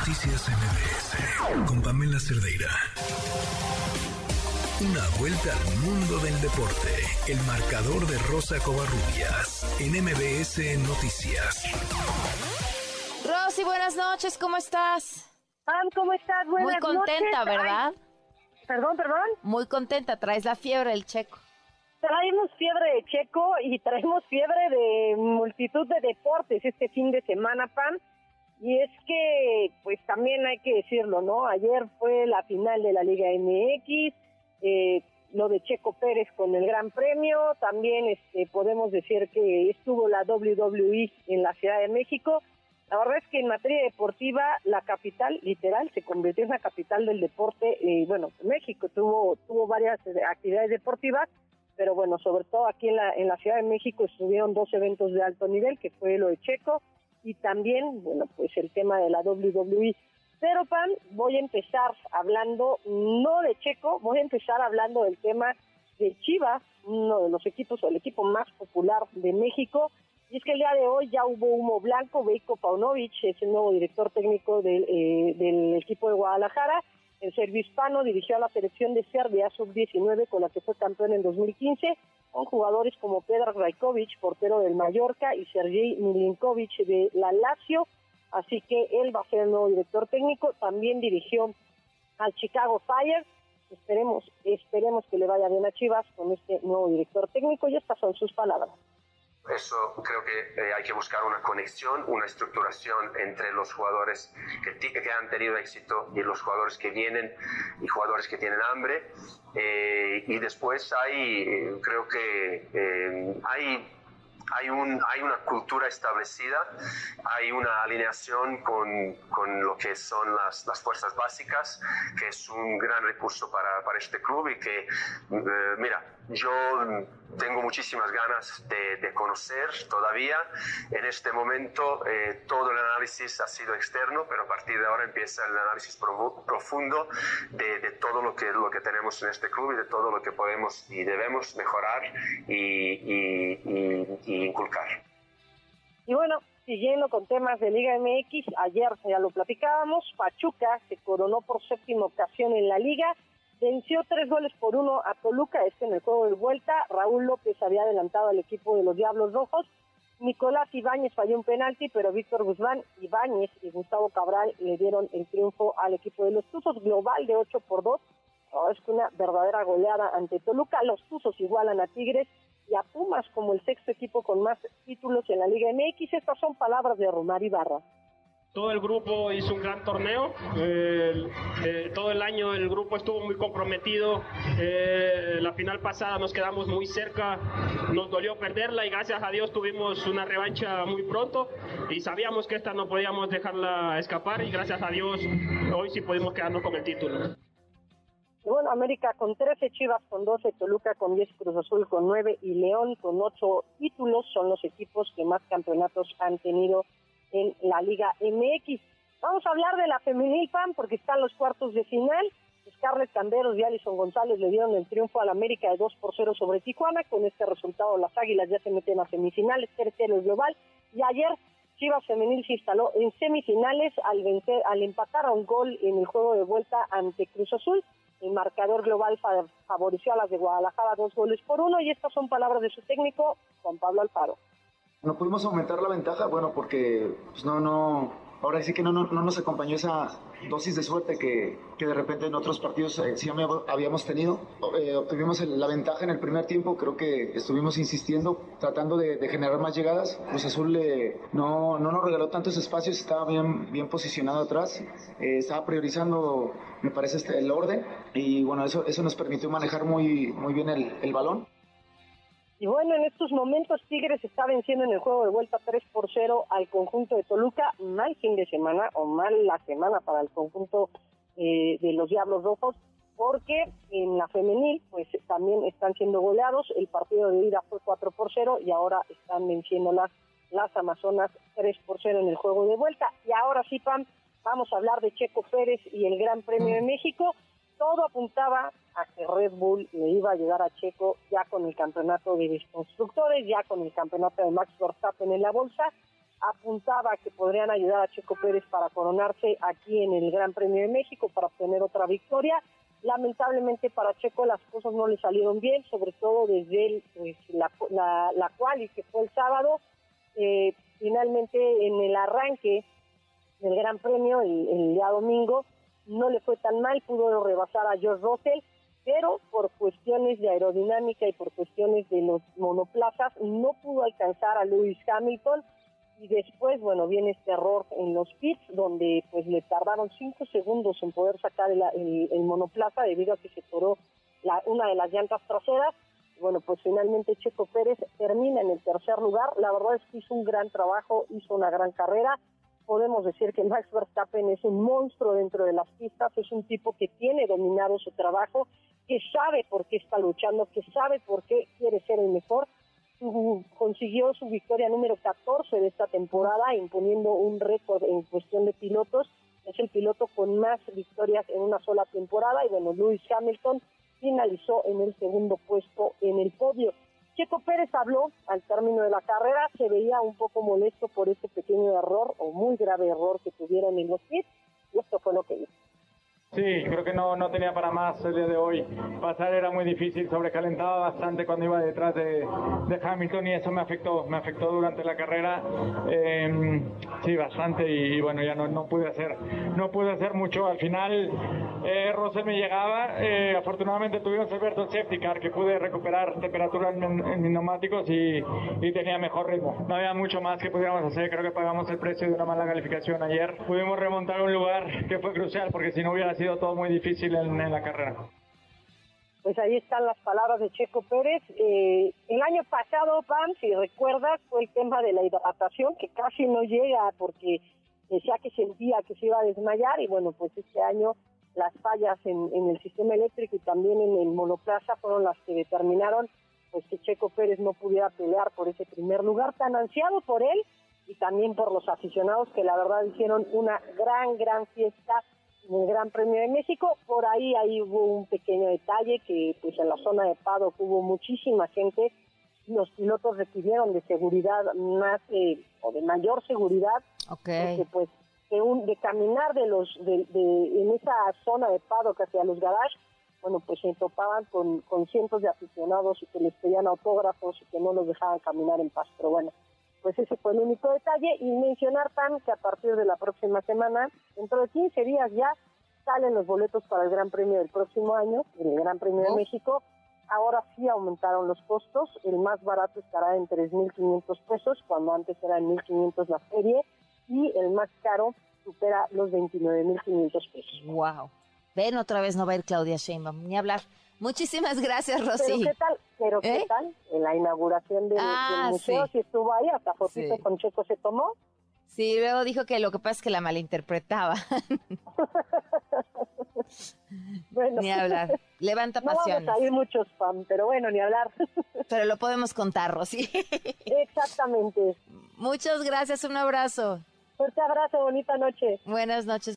Noticias MBS con Pamela Cerdeira. Una vuelta al mundo del deporte. El marcador de Rosa Covarrubias en MBS Noticias. Rosy, buenas noches, ¿cómo estás? Pam, ¿cómo estás? Buenas Muy contenta, noches. ¿verdad? Ay, perdón, perdón. Muy contenta, traes la fiebre del checo. Traemos fiebre de Checo y traemos fiebre de multitud de deportes este fin de semana, Pam. Y es que, pues también hay que decirlo, ¿no? Ayer fue la final de la Liga MX, eh, lo de Checo Pérez con el Gran Premio, también este, podemos decir que estuvo la WWE en la Ciudad de México. La verdad es que en materia deportiva, la capital, literal, se convirtió en la capital del deporte. Eh, bueno, México tuvo, tuvo varias eh, actividades deportivas, pero bueno, sobre todo aquí en la, en la Ciudad de México estuvieron dos eventos de alto nivel, que fue lo de Checo y también, bueno, pues el tema de la WWE. Pero, Pan, voy a empezar hablando, no de Checo, voy a empezar hablando del tema de Chivas, uno de los equipos o el equipo más popular de México. Y es que el día de hoy ya hubo humo blanco, Veiko Paunovic es el nuevo director técnico del, eh, del equipo de Guadalajara. El serbio hispano dirigió a la selección de Serbia sub-19 con la que fue campeón en 2015, con jugadores como Pedro Rajkovic, portero del Mallorca, y Sergei Milinkovic de la Lazio. Así que él va a ser el nuevo director técnico. También dirigió al Chicago Fire. Esperemos, esperemos que le vaya bien a Chivas con este nuevo director técnico. Y estas son sus palabras. Eso creo que eh, hay que buscar una conexión, una estructuración entre los jugadores que, que han tenido éxito y los jugadores que vienen y jugadores que tienen hambre. Eh, y después hay, creo que eh, hay hay, un, hay una cultura establecida, hay una alineación con, con lo que son las, las fuerzas básicas, que es un gran recurso para, para este club y que, eh, mira, yo tengo muchísimas ganas de, de conocer todavía. En este momento eh, todo el análisis ha sido externo, pero a partir de ahora empieza el análisis profu- profundo de, de todo lo que, lo que tenemos en este club y de todo lo que podemos y debemos mejorar y, y- y- y inculcar. Y bueno, siguiendo con temas de Liga MX, ayer ya lo platicábamos, Pachuca se coronó por séptima ocasión en la liga, venció tres goles por uno a Toluca, este en el juego de vuelta, Raúl López había adelantado al equipo de los Diablos Rojos, Nicolás Ibáñez falló un penalti, pero Víctor Guzmán, Ibáñez y Gustavo Cabral le dieron el triunfo al equipo de los Tuzos, global de 8 por 2, Oh, es una verdadera goleada ante Toluca, los Tuzos igualan a Tigres y a Pumas como el sexto equipo con más títulos en la Liga MX. Estas son palabras de Romar Ibarra. Todo el grupo hizo un gran torneo. eh, eh, todo el año el grupo estuvo muy comprometido. eh, la final pasada nos quedamos muy cerca. Nos dolió perderla y gracias a Dios tuvimos una revancha muy pronto. Y sabíamos que esta no podíamos dejarla escapar. Y gracias a Dios hoy sí pudimos quedarnos con el título. Bueno, América con 13, Chivas con 12, Toluca con 10, Cruz Azul con 9 y León con 8 títulos son los equipos que más campeonatos han tenido en la Liga MX. Vamos a hablar de la femenil PAN porque están los cuartos de final. Scarlett Camberos y Alison González le dieron el triunfo al América de 2 por 0 sobre Tijuana. Con este resultado las Águilas ya se meten a semifinales, tercero global. Y ayer Chivas Femenil se instaló en semifinales al vencer, al empatar a un gol en el juego de vuelta ante Cruz Azul. El marcador global fa- favoreció a las de Guadalajara dos goles por uno y estas son palabras de su técnico, Juan Pablo Alfaro. No pudimos aumentar la ventaja, bueno, porque pues, no, no, ahora sí que no, no, no nos acompañó esa dosis de suerte que, que de repente en otros partidos eh, sí hab- habíamos tenido. Eh, obtuvimos la ventaja en el primer tiempo, creo que estuvimos insistiendo, tratando de, de generar más llegadas. Cruz Azul eh, no, no nos regaló tantos espacios, estaba bien, bien posicionado atrás, eh, estaba priorizando, me parece, este, el orden y bueno, eso, eso nos permitió manejar muy, muy bien el, el balón. Y bueno, en estos momentos Tigres está venciendo en el juego de vuelta 3 por 0 al conjunto de Toluca. Mal fin de semana o mal la semana para el conjunto eh, de los Diablos Rojos porque en la femenil pues también están siendo goleados. El partido de ida fue 4 por 0 y ahora están venciendo las, las Amazonas 3 por 0 en el juego de vuelta. Y ahora sí, Pam, vamos a hablar de Checo Pérez y el Gran Premio de México todo apuntaba a que Red Bull le iba a llegar a Checo ya con el campeonato de constructores, ya con el campeonato de Max Verstappen en la bolsa, apuntaba que podrían ayudar a Checo Pérez para coronarse aquí en el Gran Premio de México para obtener otra victoria. Lamentablemente para Checo las cosas no le salieron bien, sobre todo desde el, pues, la, la, la cual y que fue el sábado. Eh, finalmente en el arranque del Gran Premio, el día domingo, no le fue tan mal, pudo rebasar a George Russell, pero por cuestiones de aerodinámica y por cuestiones de los monoplazas no pudo alcanzar a Lewis Hamilton y después, bueno, viene este error en los pits donde pues le tardaron cinco segundos en poder sacar el, el, monoplaza debido a que se toró la, una de las llantas traseras. Bueno, pues finalmente Checo Pérez termina en el tercer lugar. La verdad es que hizo un gran trabajo, hizo una gran carrera. Podemos decir que Max Verstappen es un monstruo dentro de las pistas, es un tipo que tiene dominado su trabajo, que sabe por qué está luchando, que sabe por qué quiere ser el mejor consiguió su victoria número 14 de esta temporada, imponiendo un récord en cuestión de pilotos. Es el piloto con más victorias en una sola temporada y bueno, Lewis Hamilton finalizó en el segundo puesto en el podio. Checo Pérez habló al término de la carrera, se veía un poco molesto por ese pequeño error o muy grave error que tuvieron en los pits y esto fue lo que hizo. Sí, creo que no, no tenía para más el día de hoy. Pasar era muy difícil, sobrecalentaba bastante cuando iba detrás de, de Hamilton y eso me afectó, me afectó durante la carrera. Eh, sí, bastante y, bueno, ya no, no pude hacer, no pude hacer mucho. Al final, eh, Russell me llegaba. Eh, afortunadamente tuvimos Alberto Safety Car que pude recuperar temperatura en, en, mis neumáticos y, y, tenía mejor ritmo. No había mucho más que pudiéramos hacer. Creo que pagamos el precio de una mala calificación ayer. Pudimos remontar un lugar que fue crucial porque si no hubiera sido todo muy difícil en, la carrera. Pues ahí están las palabras de Checo Pérez. Eh, el año pasado, Pam, si recuerdas, fue el tema de la hidratación, que casi no llega porque decía que sentía que se iba a desmayar y bueno, pues este año las fallas en, en, el sistema eléctrico y también en el monoplaza fueron las que determinaron pues que Checo Pérez no pudiera pelear por ese primer lugar tan ansiado por él y también por los aficionados que la verdad hicieron una gran, gran fiesta el Gran Premio de México. Por ahí ahí hubo un pequeño detalle que pues en la zona de Paddock hubo muchísima gente. Los pilotos requirieron de seguridad más eh, o de mayor seguridad, okay. porque pues de, un, de caminar de los de, de, en esa zona de Paddock hacia los garages, bueno pues se topaban con, con cientos de aficionados y que les pedían autógrafos y que no los dejaban caminar en paz. Pero bueno, pues ese fue el único detalle y mencionar tan que a partir de la próxima semana, dentro de 15 días ya salen los boletos para el Gran Premio del próximo año, el Gran Premio de México. Ahora sí aumentaron los costos, el más barato estará en 3.500 pesos, cuando antes era en 1.500 la serie, y el más caro supera los 29.500 pesos. ¡Wow! Ven, otra vez no va a ir Claudia Sheinbaum, ni hablar. Muchísimas gracias, Rosy. Pero qué tal, pero qué ¿Eh? tal, en la inauguración del, Ah, del museo, sí. si estuvo ahí, hasta fotito Sí. con Checo se tomó. Sí, luego dijo que lo que pasa es que la malinterpretaba. Bueno, ni hablar. Levanta no vamos a ir muchos fan, pero bueno, ni hablar. Pero lo podemos contar, Rosy. Exactamente. Muchas gracias, un abrazo. Fuerte abrazo, bonita noche. Buenas noches.